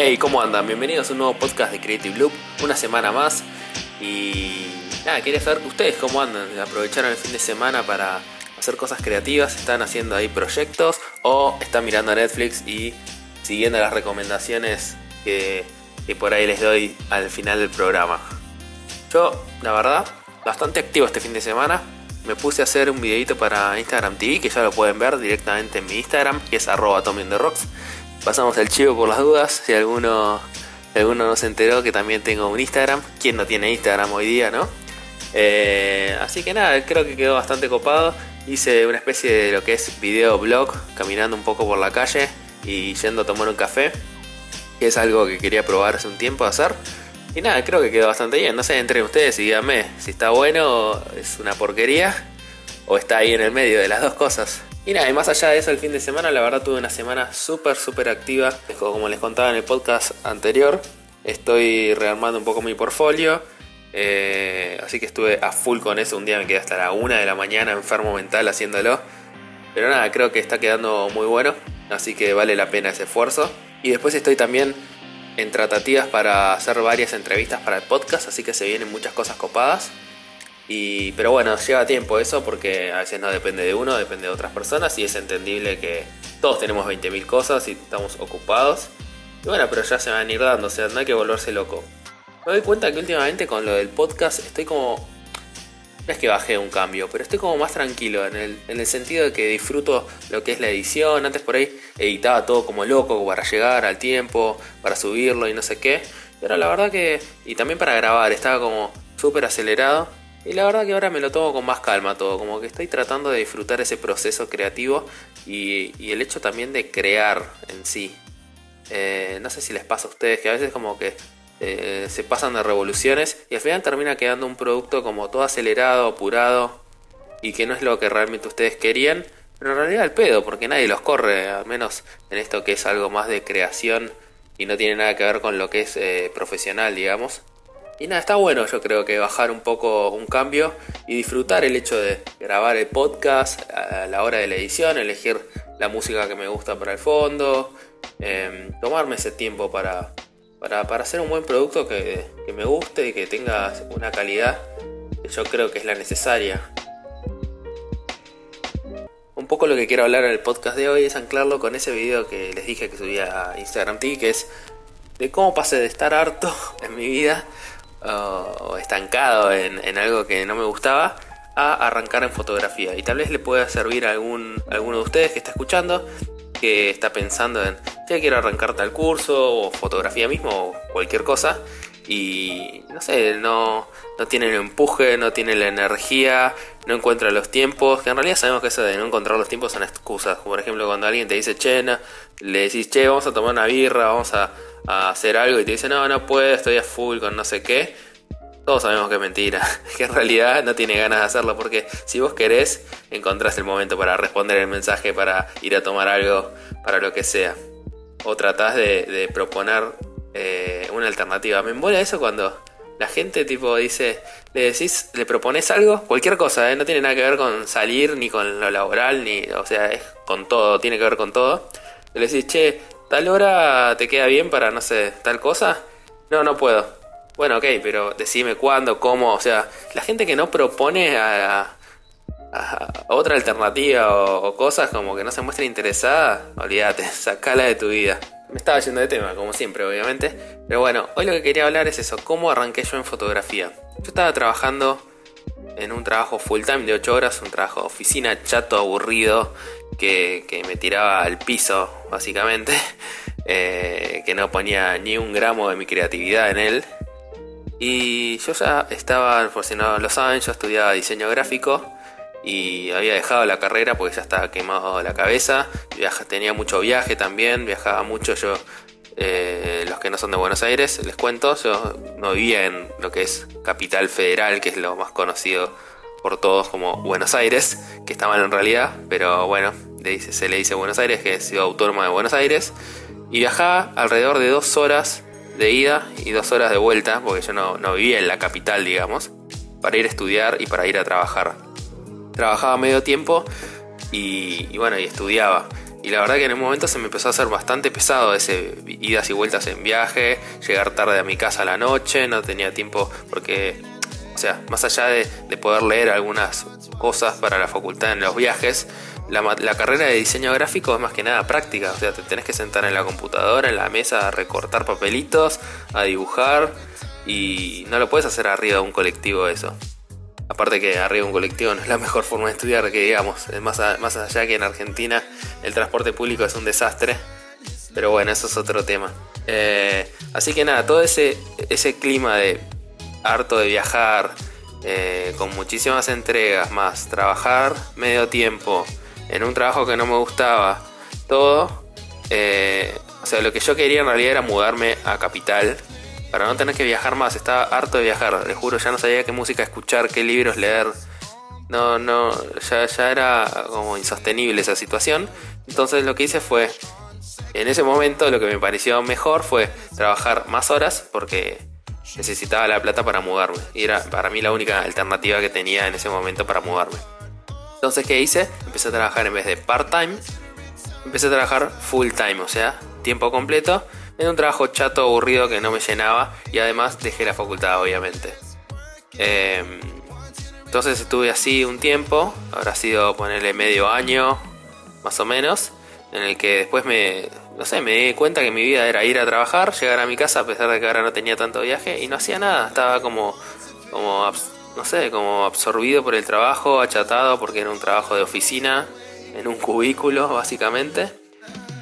Hey, ¿cómo andan? Bienvenidos a un nuevo podcast de Creative Loop, una semana más. Y nada, quería saber ustedes cómo andan. ¿Aprovecharon el fin de semana para hacer cosas creativas? ¿Están haciendo ahí proyectos? ¿O están mirando Netflix y siguiendo las recomendaciones que, por ahí les doy al final del programa? Yo, la verdad, bastante activo este fin de semana. Me puse a hacer un videito para Instagram TV, que ya lo pueden ver directamente en mi Instagram, que es arroba. Pasamos el chivo por las dudas, si alguno, alguno no se enteró que también tengo un Instagram. ¿Quién no tiene Instagram hoy día, no? Eh, así que nada, creo que quedó bastante copado. Hice una especie de lo que es video blog, caminando un poco por la calle y yendo a tomar un café, que es algo que quería probar hace un tiempo hacer. Y nada, creo que quedó bastante bien. No sé, entre ustedes y díganme si está bueno, es una porquería o está ahí en el medio de las dos cosas. Y nada, y más allá de eso, el fin de semana, la verdad tuve una semana súper, súper activa. Como les contaba en el podcast anterior, estoy rearmando un poco mi portfolio. Eh, así que estuve a full con eso. Un día me quedé hasta la una de la mañana enfermo mental haciéndolo. Pero nada, creo que está quedando muy bueno. Así que vale la pena ese esfuerzo. Y después estoy también en tratativas para hacer varias entrevistas para el podcast, así que se vienen muchas cosas copadas. Y, pero bueno, lleva tiempo eso porque a veces no depende de uno, depende de otras personas y es entendible que todos tenemos 20.000 cosas y estamos ocupados. Y bueno, pero ya se van a ir dando, o sea, no hay que volverse loco. Me doy cuenta que últimamente con lo del podcast estoy como no es que bajé un cambio, pero estoy como más tranquilo en el, en el sentido de que disfruto lo que es la edición. Antes por ahí editaba todo como loco para llegar al tiempo, para subirlo y no sé qué. Pero la verdad que, y también para grabar, estaba como súper acelerado. Y la verdad que ahora me lo tomo con más calma todo, como que estoy tratando de disfrutar ese proceso creativo y, el hecho también de crear en sí. Eh, no sé si les pasa a ustedes que a veces como que eh, se pasan de revoluciones y al final termina quedando un producto como todo acelerado, apurado y que no es lo que realmente ustedes querían, pero en realidad el pedo, porque nadie los corre, al menos en esto que es algo más de creación y no tiene nada que ver con lo que es eh, profesional, digamos. Y nada, está bueno yo creo que bajar un poco un cambio y disfrutar el hecho de grabar el podcast a la hora de la edición, elegir la música que me gusta para el fondo, em, tomarme ese tiempo para, para, hacer un buen producto que, me guste y que tenga una calidad que yo creo que es la necesaria. Un poco lo que quiero hablar en el podcast de hoy es anclarlo con ese video que les dije que subía a Instagram TV, que es de cómo pasé de estar harto en mi vida o estancado en, algo que no me gustaba a arrancar en fotografía. Y tal vez le pueda servir a algún, alguno de ustedes que está escuchando que está pensando en, ya quiero arrancar tal curso o fotografía mismo o cualquier cosa y no sé, no, no tiene el empuje, no tiene la energía, no encuentra los tiempos, que en realidad sabemos que eso de no encontrar los tiempos son excusas, por ejemplo cuando alguien te dice, che, le decís, che, vamos a tomar una birra, vamos a, a hacer algo y te dice, no, no puedo, estoy a full con no sé qué, todos sabemos que es mentira, que en realidad no tiene ganas de hacerlo, porque si vos querés, encontrás el momento para responder el mensaje, para ir a tomar algo, para lo que sea. O tratás de, proponer eh, una alternativa. Me embola eso cuando la gente tipo dice, le decís, le propones algo, cualquier cosa, ¿eh? no tiene nada que ver con salir, ni con lo laboral, ni, o sea, es con todo, tiene que ver con todo. Le decís, che, tal hora te queda bien para, no sé, tal cosa. No, no puedo bueno, ok, pero decime cuándo, cómo, o sea, la gente que no propone a, otra alternativa o, cosas como que no se muestra interesada, olvídate, sacala de tu vida. Me estaba yendo de tema, como siempre, obviamente. Pero bueno, hoy lo que quería hablar es eso, cómo arranqué yo en fotografía. Yo estaba trabajando en un trabajo full time de 8 horas, un trabajo de oficina chato, aburrido, que, me tiraba al piso, básicamente. Eh, que no ponía ni un gramo de mi creatividad en él. Y yo ya estaba, por si no lo saben, yo estudiaba diseño gráfico y había dejado la carrera porque ya estaba quemado la cabeza. tenía mucho viaje también, viajaba mucho yo. Eh, los que no son de Buenos Aires, les cuento, yo no vivía en lo que es Capital Federal, que es lo más conocido por todos como Buenos Aires, que estaban en realidad, pero bueno, se le dice Buenos Aires, que es ciudad autónoma de Buenos Aires, y viajaba alrededor de dos horas de ida y dos horas de vuelta, porque yo no, vivía en la capital, digamos, para ir a estudiar y para ir a trabajar. Trabajaba medio tiempo y, bueno, y estudiaba. Y Y la verdad que en un momento se me empezó a hacer bastante pesado ese idas y vueltas en viaje, llegar tarde a mi casa a la noche, no tenía tiempo porque, o sea, más allá de, poder leer algunas cosas para la facultad en los viajes, la, la, carrera de diseño gráfico es más que nada práctica, o sea, te tenés que sentar en la computadora, en la mesa, a recortar papelitos, a dibujar y no lo puedes hacer arriba de un colectivo eso. Aparte que arriba un colectivo no es la mejor forma de estudiar que digamos. Más, más allá que en Argentina el transporte público es un desastre. Pero bueno, eso es otro tema. Eh, así que nada, todo ese, ese clima de harto de viajar, eh, con muchísimas entregas, más trabajar medio tiempo en un trabajo que no me gustaba, todo. Eh, o sea, lo que yo quería en realidad era mudarme a Capital, para no tener que viajar más. Estaba harto de viajar, les juro, ya no sabía qué música escuchar, qué libros leer. No, no, ya, ya era como insostenible esa situación. Entonces lo que hice fue, en ese momento lo que me pareció mejor fue trabajar más horas porque necesitaba la plata para mudarme. Y era para mí la única alternativa que tenía en ese momento para mudarme. Entonces, ¿qué hice? Empecé a trabajar en vez de part-time, empecé a trabajar full-time, o sea, tiempo completo era un trabajo chato, aburrido, que no me llenaba y además dejé la facultad, obviamente. Em, entonces estuve así un tiempo, habrá sido ponerle medio año, más o menos, en el que después me, no sé, me di cuenta que mi vida era ir a trabajar, llegar a mi casa a pesar de que ahora no tenía tanto viaje y no hacía nada, estaba como, como, no sé, como absorbido por el trabajo, achatado porque era un trabajo de oficina, en un cubículo básicamente.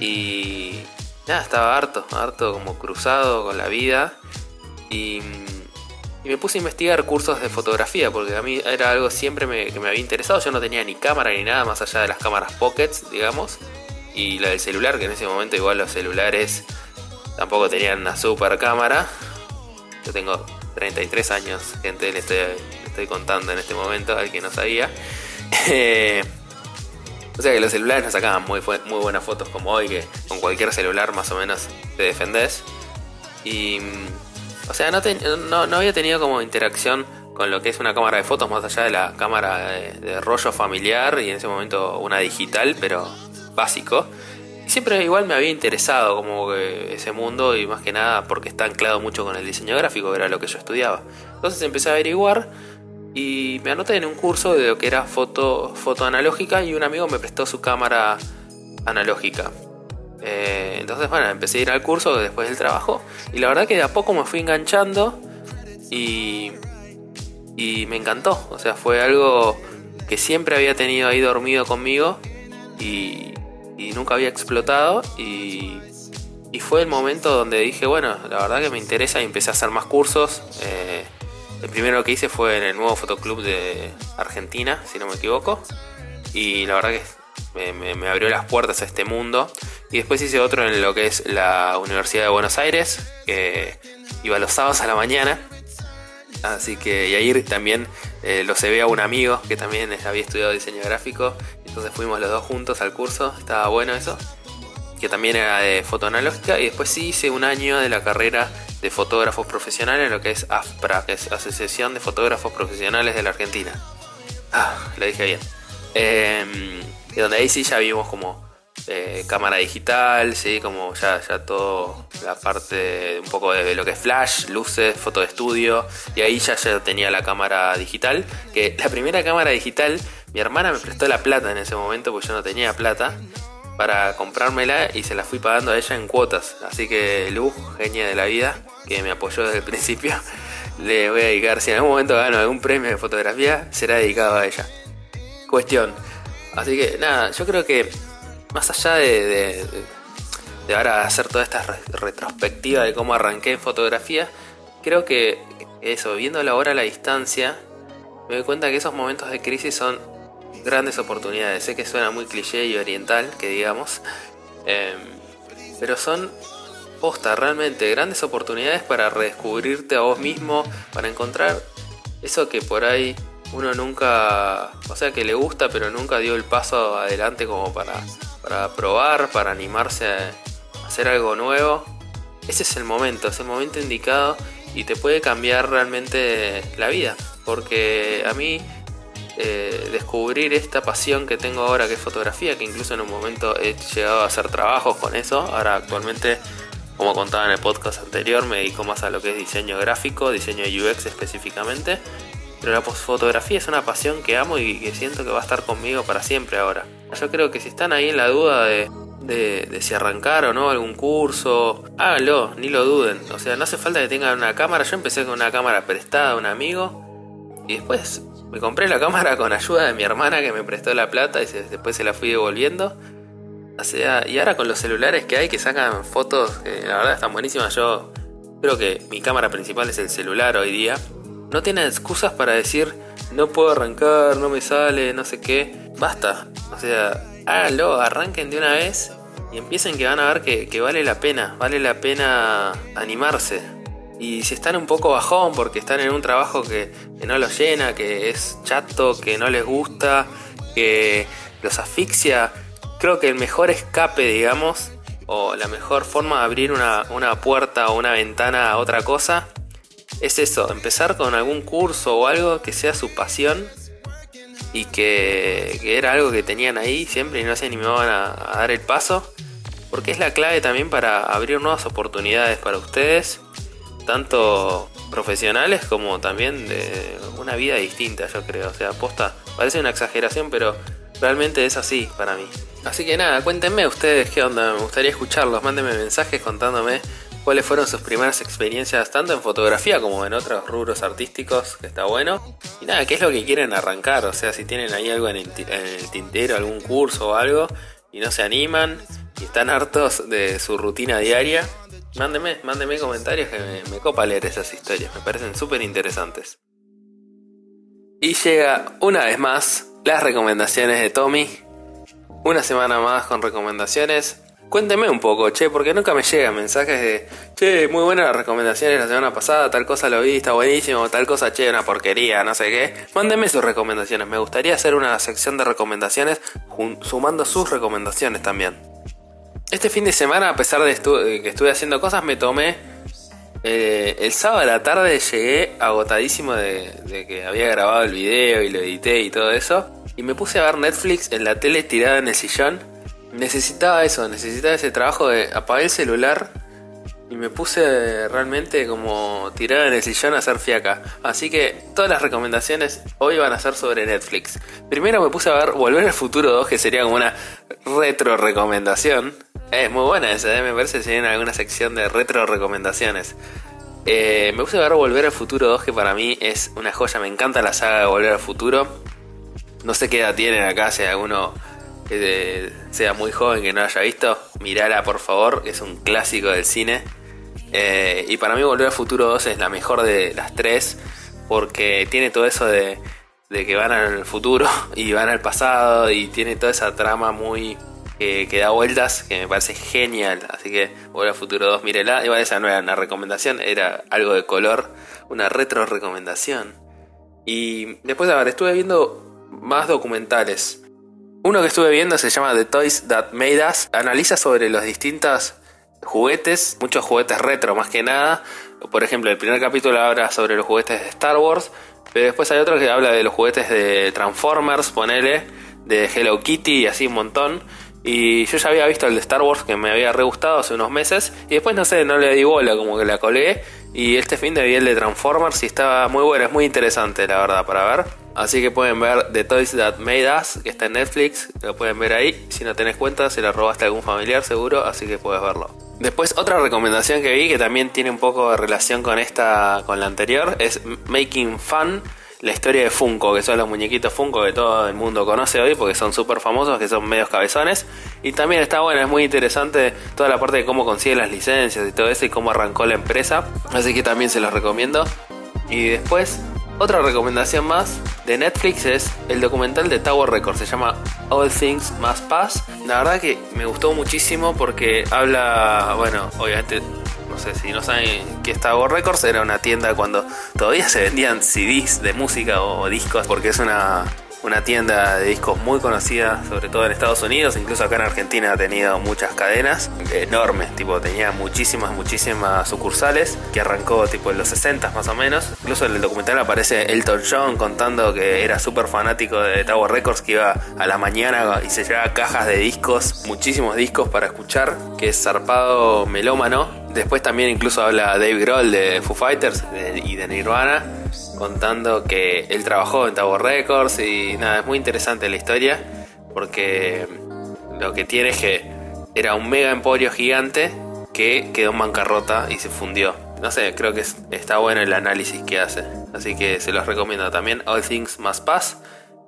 Y nada, estaba harto, harto como cruzado con la vida. Y, me puse a investigar cursos de fotografía, porque a mí era algo siempre que me había interesado. Yo no tenía ni cámara ni nada más allá de las cámaras pockets, digamos. Y la del celular, que en ese momento igual los celulares tampoco tenían una super cámara. Yo tengo 33 años, gente, le estoy, estoy contando en este momento, al que no sabía. O sea que los celulares no sacaban muy, muy buenas fotos como hoy, que con cualquier celular más o menos te defendés. Y. O sea, no, no, había tenido como interacción con lo que es una cámara de fotos más allá de la cámara de, rollo familiar y en ese momento una digital, pero básico. Y siempre igual me había interesado como ese mundo y más que nada porque está anclado mucho con el diseño gráfico, era lo que yo estudiaba. Entonces empecé a averiguar y me anoté en un curso de lo que era foto, foto analógica y un amigo me prestó su cámara analógica. Eh, entonces, bueno, empecé a ir al curso después del trabajo y la verdad que de a poco me fui enganchando y, y me encantó. O sea, fue algo que siempre había tenido ahí dormido conmigo y, y nunca había explotado y, y, fue el momento donde dije, bueno, la verdad que me interesa y empecé a hacer más cursos. Eh, el primero que hice fue en el nuevo fotoclub de Argentina, si no me equivoco. Y la verdad que me, abrió las puertas a este mundo. Y después hice otro en lo que es la Universidad de Buenos Aires, que iba los sábados a la mañana. Así que y ahí también eh, lo se ve a un amigo que también había estudiado diseño gráfico. Entonces fuimos los dos juntos al curso, estaba bueno eso. Que también era de foto analógica. Y después sí hice un año de la carrera de fotógrafos profesionales, lo que es AFPRA, que es Asociación de Fotógrafos Profesionales de la Argentina. Ah, lo dije bien. Eh, y donde ahí sí ya vimos como eh, cámara digital, sí, como ya, ya todo la parte un poco de lo que es flash, luces, foto de estudio, y ahí ya, ya tenía la cámara digital, que la primera cámara digital, mi hermana me prestó la plata en ese momento, porque yo no tenía plata, para comprármela y se la fui pagando a ella en cuotas. Así que Luz, genia de la vida, que me apoyó desde el principio, le voy a dedicar, si en algún momento gano algún premio de fotografía, será dedicado a ella. Cuestión. Así que nada, yo creo que más allá de, de, ahora hacer toda esta retrospectiva de cómo arranqué en fotografía, creo que eso, viéndolo ahora a la distancia, me doy cuenta que esos momentos de crisis son grandes oportunidades. Sé que suena muy cliché y oriental, que digamos, em, pero son posta, realmente grandes oportunidades para redescubrirte a vos mismo, para encontrar eso que por ahí uno nunca, o sea, que le gusta, pero nunca dio el paso adelante como para, para probar, para animarse a hacer algo nuevo. Ese es el momento, es el momento indicado y te puede cambiar realmente la vida. Porque a mí eh, descubrir esta pasión que tengo ahora que es fotografía, que incluso en un momento he llegado a hacer trabajos con eso. Ahora actualmente, como contaba en el podcast anterior, me dedico más a lo que es diseño gráfico, diseño de UX específicamente. Pero la fotografía es una pasión que amo y que siento que va a estar conmigo para siempre ahora. Yo creo que si están ahí en la duda de, de, si arrancar o no algún curso, háganlo, ni lo duden. O sea, no hace falta que tengan una cámara. Yo empecé con una cámara prestada a un amigo y después me compré la cámara con ayuda de mi hermana que me prestó la plata y después se la fui devolviendo. O sea, y ahora con los celulares que hay que sacan fotos que la verdad están buenísimas. Yo creo que mi cámara principal es el celular hoy día. No tienen excusas para decir no puedo arrancar, no me sale, no sé qué. Basta. O sea, háganlo, arranquen de una vez y empiecen que van a ver que, vale la pena, vale la pena animarse. Y si están un poco bajón porque están en un trabajo que, no los llena, que es chato, que no les gusta, que los asfixia, creo que el mejor escape, digamos, o la mejor forma de abrir una, una puerta o una ventana a otra cosa, es eso, empezar con algún curso o algo que sea su pasión y que, era algo que tenían ahí siempre y no se animaban a, dar el paso, porque es la clave también para abrir nuevas oportunidades para ustedes, tanto profesionales como también de una vida distinta, yo creo. O sea, aposta, parece una exageración, pero realmente es así para mí. Así que nada, cuéntenme ustedes qué onda, me gustaría escucharlos, mándenme mensajes contándome cuáles fueron sus primeras experiencias tanto en fotografía como en otros rubros artísticos, que está bueno. Y nada, ¿qué es lo que quieren arrancar? O sea, si tienen ahí algo en el, tintero, algún curso o algo, y no se animan, y están hartos de su rutina diaria, mándenme, mándenme comentarios que me, me copa leer esas historias, me parecen súper interesantes. Y llega una vez más las recomendaciones de Tommy. Una semana más con recomendaciones. Cuénteme un poco, che, porque nunca me llegan mensajes de, che, muy buenas las recomendaciones la semana pasada, tal cosa lo vi, está buenísimo, tal cosa, che, una porquería, no sé qué. Mándenme sus recomendaciones, me gustaría hacer una sección de recomendaciones sumando sus recomendaciones también. Este fin de semana, a pesar de que estuve haciendo cosas, me tomé... Eh, el sábado a la tarde llegué agotadísimo de, de que había grabado el video y lo edité y todo eso. Y me puse a ver Netflix en la tele tirada en el sillón necesitaba eso, necesitaba ese trabajo de apagar el celular y me puse realmente como tirada en el sillón a hacer fiaca. Así que todas las recomendaciones hoy van a ser sobre Netflix. Primero me puse a ver Volver al Futuro 2, que sería como una retro recomendación. Es muy buena esa, ¿eh? me parece que tiene alguna sección de retro recomendaciones. Eh, me puse a ver Volver al Futuro 2, que para mí es una joya. Me encanta la saga de Volver al Futuro. No sé qué edad tienen acá, si alguno que sea muy joven que no haya visto, mirala por favor, es un clásico del cine. Eh, y para mí Volver al Futuro 2 es la mejor de las tres, porque tiene todo eso de, que van al futuro y van al pasado, y tiene toda esa trama muy que, da vueltas, que me parece genial. Así que Volver al Futuro 2, mírela. Igual esa no era una recomendación, era algo de color, una retro recomendación. Y después, a ver, estuve viendo más documentales. Uno que estuve viendo se llama The Toys That Made Us. Analiza sobre los distintos juguetes, muchos juguetes retro más que nada. Por ejemplo, el primer capítulo habla sobre los juguetes de Star Wars. Pero después hay otro que habla de los juguetes de Transformers, ponele, de Hello Kitty y así un montón. Y yo ya había visto el de Star Wars que me había re gustado hace unos meses. Y después no sé, no le di bola, como que la colgué. Y este fin de vi el de Transformers y estaba muy bueno, es muy interesante la verdad para ver. Así que pueden ver The Toys That Made Us, que está en Netflix, lo pueden ver ahí. Si no tenés cuenta, se la robaste a algún familiar seguro, así que puedes verlo. Después otra recomendación que vi que también tiene un poco de relación con esta, con la anterior, es Making Fun, la historia de Funko, que son los muñequitos Funko que todo el mundo conoce hoy porque son súper famosos, que son medios cabezones. Y también está bueno, es muy interesante toda la parte de cómo consigue las licencias y todo eso y cómo arrancó la empresa. Así que también se los recomiendo. Y después otra recomendación más de Netflix es el documental de Tower Records, se llama All Things Must Pass. La verdad que me gustó muchísimo porque habla, bueno, obviamente, no sé si no saben qué es Tower Records, era una tienda cuando todavía se vendían CDs de música o discos, porque es una, una tienda de discos muy conocida, sobre todo en Estados Unidos, incluso acá en Argentina ha tenido muchas cadenas enormes, tipo tenía muchísimas, muchísimas sucursales, que arrancó tipo en los 60 más o menos. Incluso en el documental aparece Elton John contando que era súper fanático de Tower Records, que iba a la mañana y se llevaba cajas de discos, muchísimos discos para escuchar, que es zarpado melómano. Después también incluso habla Dave Grohl de Foo Fighters y de Nirvana contando que él trabajó en Tower Records y nada, es muy interesante la historia porque lo que tiene es que era un mega emporio gigante que quedó en bancarrota y se fundió. No sé, creo que está bueno el análisis que hace. Así que se los recomiendo también. All Things Must Pass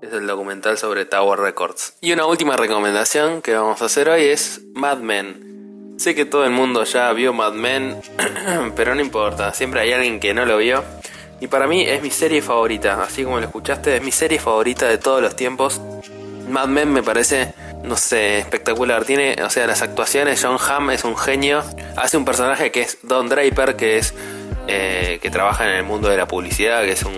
es el documental sobre Tower Records. Y una última recomendación que vamos a hacer hoy es Mad Men. Sé que todo el mundo ya vio Mad Men, pero no importa, siempre hay alguien que no lo vio. Y para mí es mi serie favorita, así como lo escuchaste, es mi serie favorita de todos los tiempos. Mad Men me parece, no sé, espectacular. Tiene, o sea, las actuaciones, John Hamm es un genio. Hace un personaje que es Don Draper, que es eh, que trabaja en el mundo de la publicidad, que es un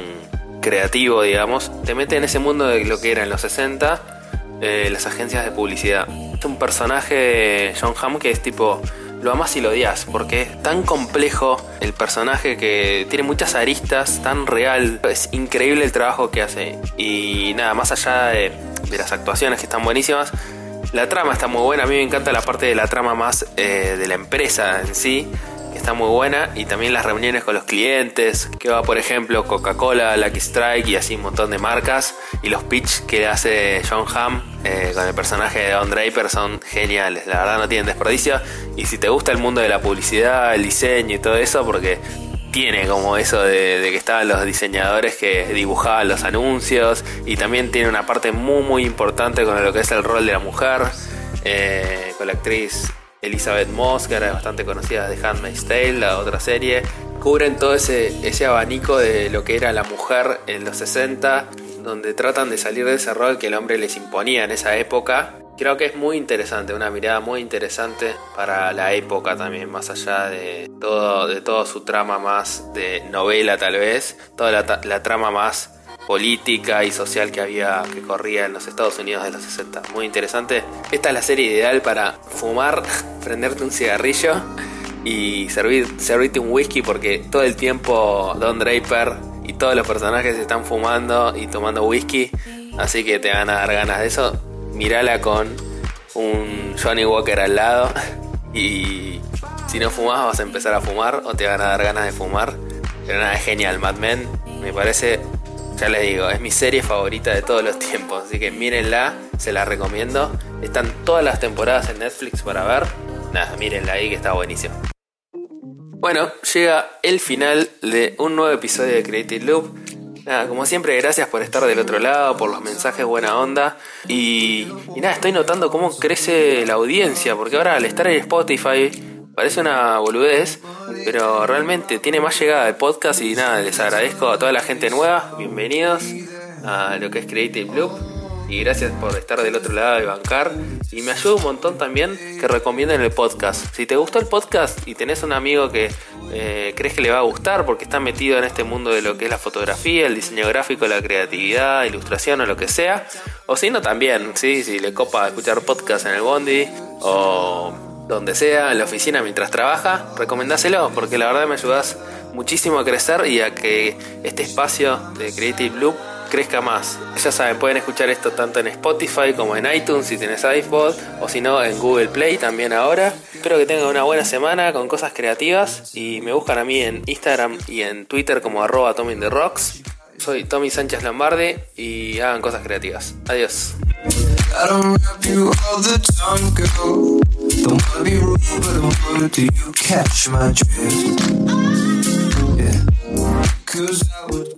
creativo, digamos. Te mete en ese mundo de lo que era en los 60, eh, las agencias de publicidad. Es un personaje, John Hamm, que es tipo lo amas y lo odias, porque es tan complejo el personaje que tiene muchas aristas, tan real, es increíble el trabajo que hace. Y nada, más allá de, las actuaciones que están buenísimas, la trama está muy buena, a mí me encanta la parte de la trama más eh, de la empresa en sí, está muy buena y también las reuniones con los clientes, que va por ejemplo Coca-Cola, Lucky Strike y así un montón de marcas y los pitch que hace John Hamm eh, con el personaje de Don Draper son geniales, la verdad no tienen desperdicio y si te gusta el mundo de la publicidad, el diseño y todo eso, porque tiene como eso de, que estaban los diseñadores que dibujaban los anuncios y también tiene una parte muy muy importante con lo que es el rol de la mujer, eh, con la actriz Elizabeth Moss, que era bastante conocida de Handmaid's Tale, la otra serie. Cubren todo ese, ese abanico de lo que era la mujer en los 60, donde tratan de salir de ese rol que el hombre les imponía en esa época. Creo que es muy interesante, una mirada muy interesante para la época también, más allá de todo, de su trama más de novela tal vez, toda la, la trama más política y social que había que corría en los Estados Unidos de los 60. Muy interesante. Esta es la serie ideal para fumar, prenderte un cigarrillo y servir, servirte un whisky porque todo el tiempo Don Draper y todos los personajes están fumando y tomando whisky, así que te van a dar ganas de eso. Mírala con un Johnny Walker al lado y si no fumas vas a empezar a fumar o te van a dar ganas de fumar. Pero nada, es genial, Mad Men. Me parece ya les digo, es mi serie favorita de todos los tiempos, así que mírenla, se la recomiendo. Están todas las temporadas en Netflix para ver. Nada, mírenla ahí que está buenísimo. Bueno, llega el final de un nuevo episodio de Creative Loop. Nada, como siempre, gracias por estar del otro lado, por los mensajes buena onda. Y, nada, estoy notando cómo crece la audiencia, porque ahora al estar en Spotify Parece una boludez, pero realmente tiene más llegada de podcast y nada, les agradezco a toda la gente nueva, bienvenidos a lo que es Creative Loop y gracias por estar del otro lado de bancar y me ayuda un montón también que recomienden el podcast. Si te gustó el podcast y tenés un amigo que eh, crees que le va a gustar porque está metido en este mundo de lo que es la fotografía, el diseño gráfico, la creatividad, ilustración o lo que sea, o si no también, ¿sí? si le copa escuchar podcast en el Bondi o donde sea, en la oficina mientras trabaja, recomendáselo porque la verdad me ayudas muchísimo a crecer y a que este espacio de Creative Loop crezca más. Ya saben, pueden escuchar esto tanto en Spotify como en iTunes si tienes iPod o si no en Google Play también ahora. Espero que tengan una buena semana con cosas creativas y me buscan a mí en Instagram y en Twitter como arroba Rocks. Soy Tommy Sánchez Lombardi y hagan cosas creativas. Adiós. Don't wanna be rude, but I wanna do you catch my drift? Yeah. Cause I would